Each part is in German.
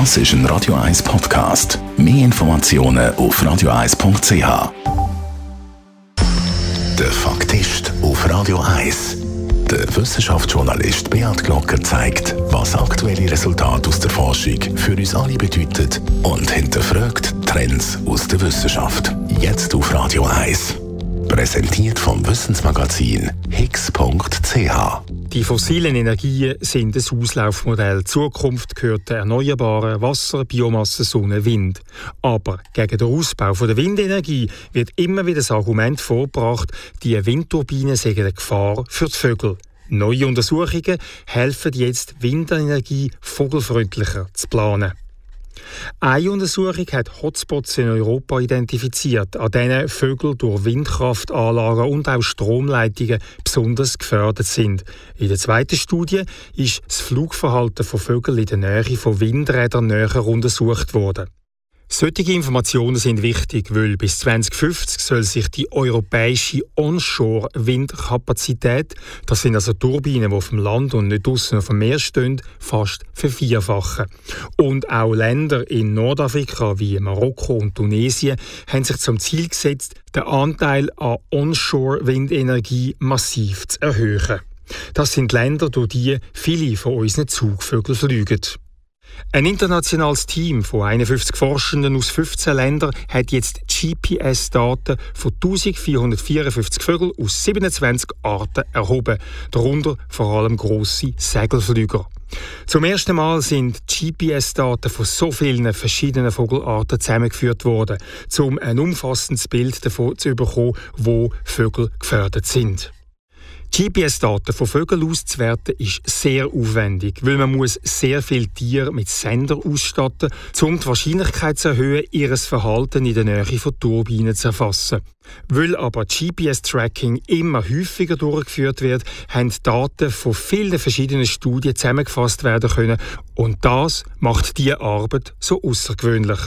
Das ist ein Radio 1 Podcast. Mehr Informationen auf radio1.ch. Der Faktist auf Radio 1. Der Wissenschaftsjournalist Beat Glocker zeigt, was aktuelle Resultate aus der Forschung für uns alle bedeuten und hinterfragt Trends aus der Wissenschaft. Jetzt auf Radio 1. Präsentiert vom Wissensmagazin higgs.ch. Die fossilen Energien sind ein Auslaufmodell. Zukunft gehört der erneuerbaren Wasser, Biomasse, Sonne, Wind. Aber gegen den Ausbau der Windenergie wird immer wieder das Argument vorgebracht, die Windturbinen seien eine Gefahr für die Vögel. Neue Untersuchungen helfen jetzt, Windenergie vogelfreundlicher zu planen. Eine Untersuchung hat Hotspots in Europa identifiziert, an denen Vögel durch Windkraftanlagen und auch Stromleitungen besonders gefördert sind. In der zweiten Studie ist das Flugverhalten von Vögeln in der Nähe von Windrädern näher untersucht worden. Solche Informationen sind wichtig, weil bis 2050 soll sich die europäische Onshore-Windkapazität, das sind also Turbinen, die auf dem Land und nicht draußen auf dem Meer stehen, fast vervierfachen. Und auch Länder in Nordafrika wie Marokko und Tunesien haben sich zum Ziel gesetzt, den Anteil an Onshore-Windenergie massiv zu erhöhen. Das sind Länder, durch die viele von unseren Zugvögeln fliegen. Ein internationales Team von 51 Forschenden aus 15 Ländern hat jetzt GPS-Daten von 1454 Vögeln aus 27 Arten erhoben, darunter vor allem grosse Segelflüger. Zum ersten Mal sind GPS-Daten von so vielen verschiedenen Vogelarten zusammengeführt worden, um ein umfassendes Bild davon zu bekommen, wo Vögel gefördert sind. GPS-Daten von Vögeln auszuwerten ist sehr aufwendig, weil man muss sehr viele Tiere mit Sender ausstatten, um die Wahrscheinlichkeit zu erhöhen, ihr Verhalten in der Nähe von Turbinen zu erfassen. Weil aber GPS-Tracking immer häufiger durchgeführt wird, haben Daten von vielen verschiedenen Studien zusammengefasst werden können und das macht diese Arbeit so außergewöhnlich.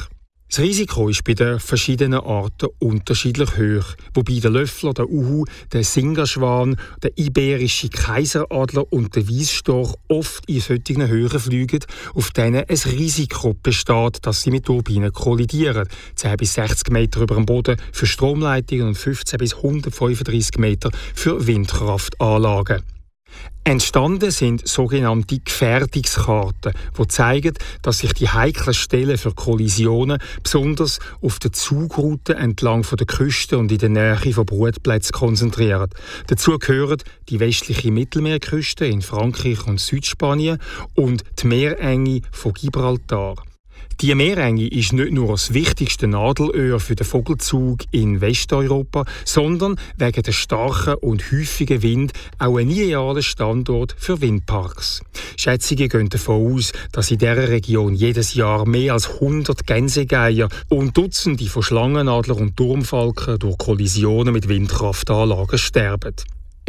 Das Risiko ist bei den verschiedenen Arten unterschiedlich hoch, wobei der Löffler, der Uhu, der Singerschwan, der iberische Kaiseradler und der Weisstorch oft in solchen Höhen fliegen, auf denen ein Risiko besteht, dass sie mit Turbinen kollidieren. 10 bis 60 Meter über dem Boden für Stromleitungen und 15 bis 135 Meter für Windkraftanlagen. Entstanden sind sogenannte Gefährdungskarten, die zeigen, dass sich die heiklen Stellen für Kollisionen besonders auf der Zugroute entlang der Küste und in der Nähe von Brutplätzen konzentrieren. Dazu gehören die westliche Mittelmeerküste in Frankreich und Südspanien und die Meerenge von Gibraltar. Die Meerenge ist nicht nur das wichtigste Nadelöhr für den Vogelzug in Westeuropa, sondern wegen der starken und häufigen Wind auch ein idealer Standort für Windparks. Schätzungen gehen davon aus, dass in dieser Region jedes Jahr mehr als 100 Gänsegeier und Dutzende von Schlangenadler und Turmfalken durch Kollisionen mit Windkraftanlagen sterben.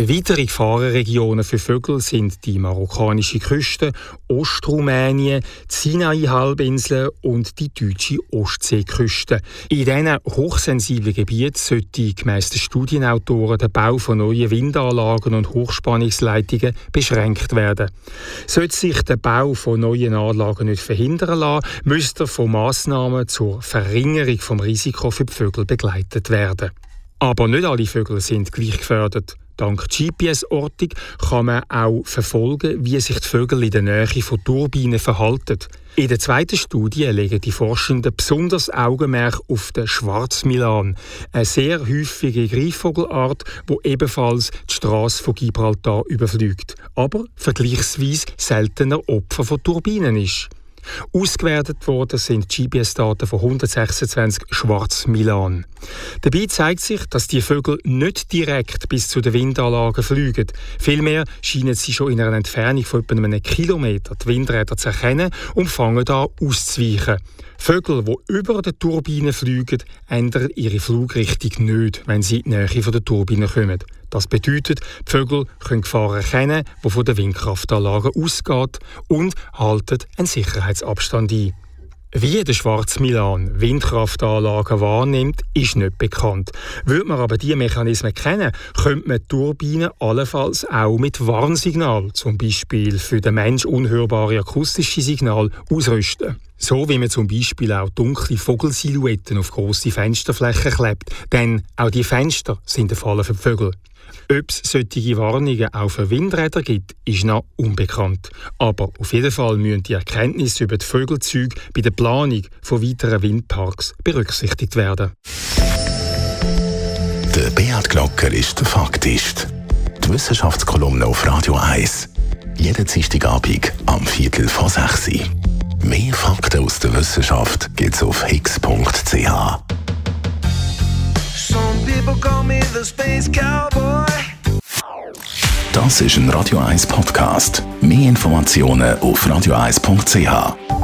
Weitere Gefahrenregionen für Vögel sind die marokkanische Küste, Ostrumänien, die Sinai-Halbinsel und die deutsche Ostseeküste. In diesen hochsensiblen Gebieten sollte gemäss den Studienautoren der Bau von neuen Windanlagen und Hochspannungsleitungen beschränkt werden. Sollte sich der Bau von neuen Anlagen nicht verhindern lassen, müsste von Massnahmen zur Verringerung vom Risiko für die Vögel begleitet werden. Aber nicht alle Vögel sind gleich gefördert. Dank GPS-Ortung kann man auch verfolgen, wie sich die Vögel in der Nähe von Turbinen verhalten. In der zweiten Studie legen die Forschenden besonders Augenmerk auf den Schwarzmilan, eine sehr häufige Greifvogelart, wo ebenfalls die Straße von Gibraltar überfliegt, aber vergleichsweise seltener Opfer von Turbinen ist. Ausgewertet worden sind GPS-Daten von 126 Schwarz-Milan. Dabei zeigt sich, dass die Vögel nicht direkt bis zu den Windanlagen fliegen. Vielmehr scheinen sie schon in einer Entfernung von etwa einem Kilometer die Windräder zu erkennen und fangen an auszuweichen. Vögel, die über den Turbinen fliegen, ändern ihre Flugrichtung nicht, wenn sie in die Nähe der Turbinen kommen. Das bedeutet, die Vögel können Gefahren erkennen, die von der Windkraftanlage ausgeht und halten einen Sicherheitsabstand ein. Wie der Schwarz Milan Windkraftanlagen wahrnimmt, ist nicht bekannt. Würde man aber diese Mechanismen kennen, könnte man Turbinen allenfalls auch mit Warnsignal, zum Beispiel für den Mensch unhörbare akustische Signal, ausrüsten. So wie man zum Beispiel auch dunkle Vogelsilhouetten auf grosse Fensterflächen klebt, denn auch die Fenster sind eine Falle für die Vögel. Ob es solche Warnungen auch für Windräder gibt, ist noch unbekannt. Aber auf jeden Fall müssen die Erkenntnisse über die Vögelzüge bei der Planung von weiteren Windparks berücksichtigt werden. Der Beat Glocker ist der Faktist. Die Wissenschaftskolumne auf Radio 1. Jeden Dienstagabend am Viertel vor 6 Uhr. Mehr Fakten aus der Wissenschaft gibt's auf higgs.ch. Das ist ein Radio 1 Podcast. Mehr Informationen auf radio1.ch.